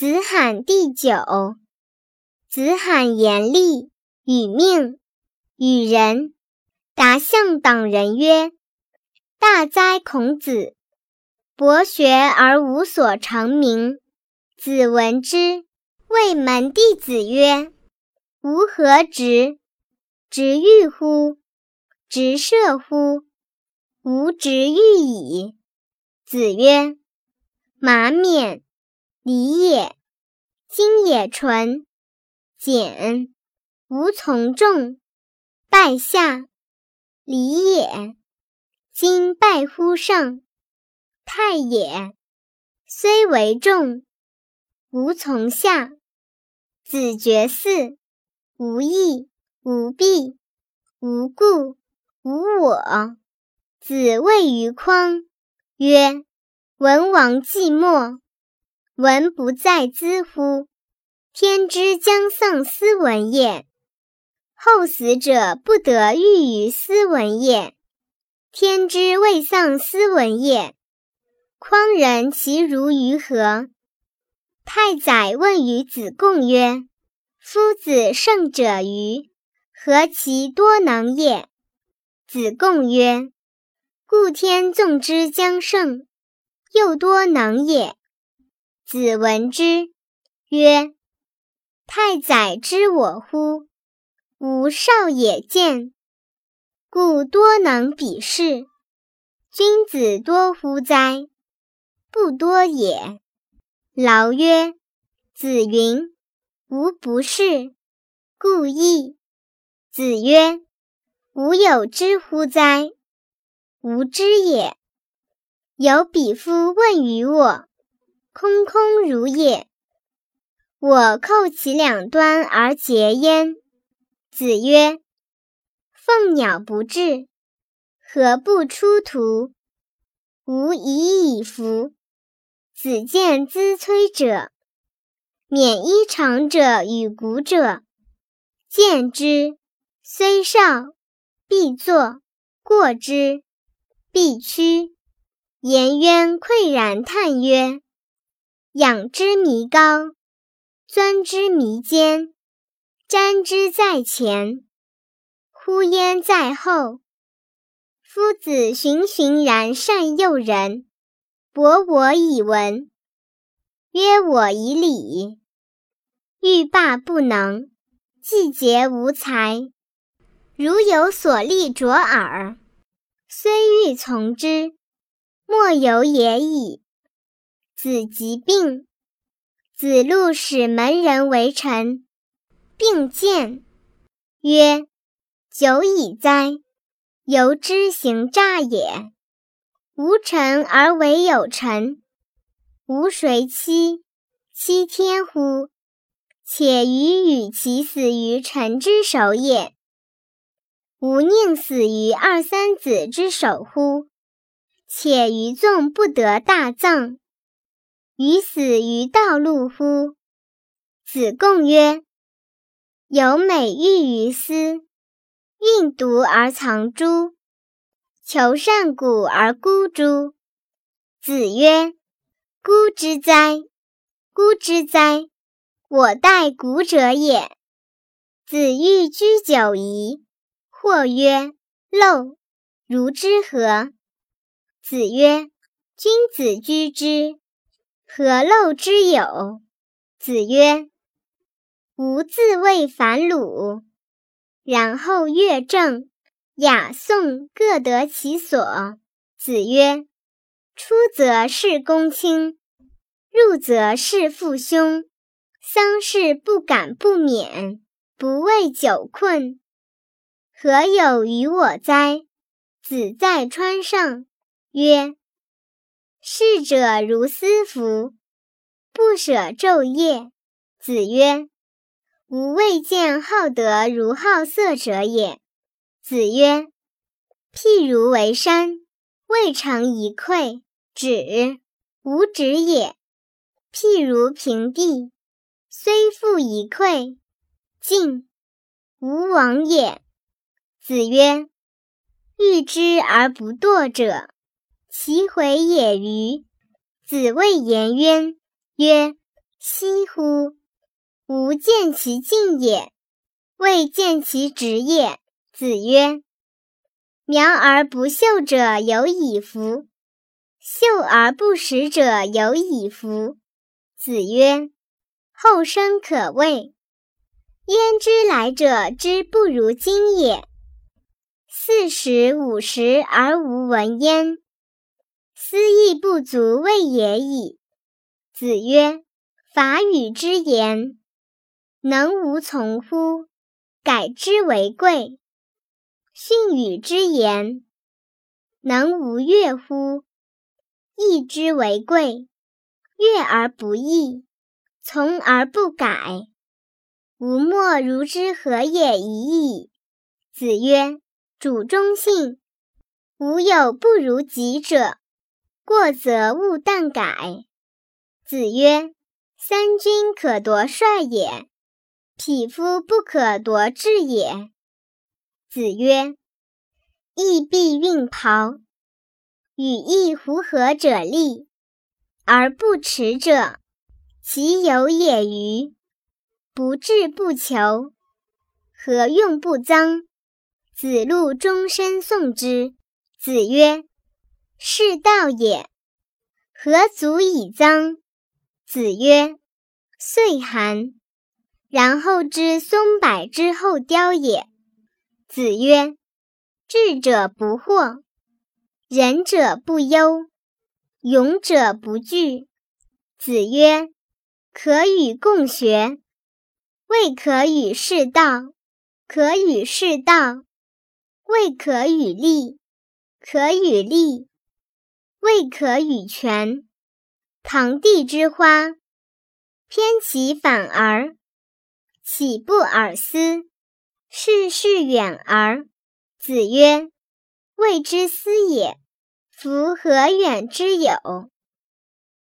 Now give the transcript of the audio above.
子罕第九。子罕严厉，与命，与人。答向党人曰：“大哉孔子！博学而无所成名。”子闻之，谓门弟子曰：“吾何直？直欲乎？直射乎？吾直欲矣。”子曰：“马冕，礼也；今也纯，简，无从众，拜下，礼也；今拜乎上，泰也，虽为众，无从下。子绝嗣，无义，无弊，无故，无我。子谓于匡。”曰：文王寂寞，文不在兹乎？天之将丧斯文也，后死者不得欲于斯文也。天之未丧斯文也，匡人其如于何？太宰问于子贡曰：“夫子胜者于何其多能也？”子贡曰。故天纵之将胜，又多能也。子闻之曰：“太宰知我乎？吾少也见，故多能比视。君子多乎哉？不多也。”劳曰：“子云：‘吾不是，故意。’子曰：‘吾有知乎哉？’”无知也。有鄙夫问于我，空空如也。我叩其两端而结焉。子曰：“凤鸟不至，何不出图？吾已矣夫。”子见资摧者，免衣长者与古者，见之，虽少，必作，过之。必趋，颜渊喟然叹曰：“仰之弥高，钻之弥坚，瞻之在前，呼焉在后。夫子循循然善诱人，博我以文，约我以礼。欲罢不能，季节无才。如有所立卓尔。”虽欲从之，莫由也已。子疾病，子路使门人为臣，并见曰：“久矣哉！由之行诈也。无臣而为有臣，吾谁欺？欺天乎？且余与其死于臣之手也。”吾宁死于二三子之手乎？且于纵不得大葬，于死于道路乎？子贡曰：“有美玉于斯，运毒而藏诸？求善古而孤诸？”子曰：“孤之哉，孤之哉！我待古者也。”子欲居九夷。或曰：“陋，如之何？”子曰：“君子居之，何陋之有？”子曰：“吾自谓反鲁，然后乐正、雅、颂各得其所。”子曰：“出则事公卿，入则事父兄。丧事不敢不免，不畏酒困。”何有于我哉？子在川上曰：“逝者如斯夫，不舍昼夜。”子曰：“吾未见好德如好色者也。”子曰：“譬如为山，未成一篑，止，无止也；譬如平地，虽覆一篑，进，无往也。”子曰：“欲之而不惰者，其回也与？”子谓颜渊曰：“惜乎！吾见其进也，未见其直也。”子曰：“苗而不秀者有矣夫！秀而不实者有矣夫！”子曰：“后生可畏。焉知来者之不如今也？四十五十而无闻焉，斯亦不足畏也已。”子曰：“法语之言，能无从乎？改之为贵。训语之言，能无悦乎？义之为贵。悦而不义，从而不改。”吾莫如之何也已矣。子曰：“主忠信，吾有不如己者，过则勿惮改。”子曰：“三军可夺帅也，匹夫不可夺志也。”子曰：“义必运袍，与义乎合者利，而不耻者，其有也与？”不志不求，何用不臧？子路终身诵之。子曰：“是道也。何足以臧？”子曰：“岁寒，然后知松柏之后凋也。”子曰：“智者不惑，仁者不忧，勇者不惧。”子曰：“可与共学。”未可与士道，可与士道；未可与立，可与立；未可与权。堂棣之花，偏其反而，岂不尔思？事事远而。子曰：“未之思也。夫何远之有？”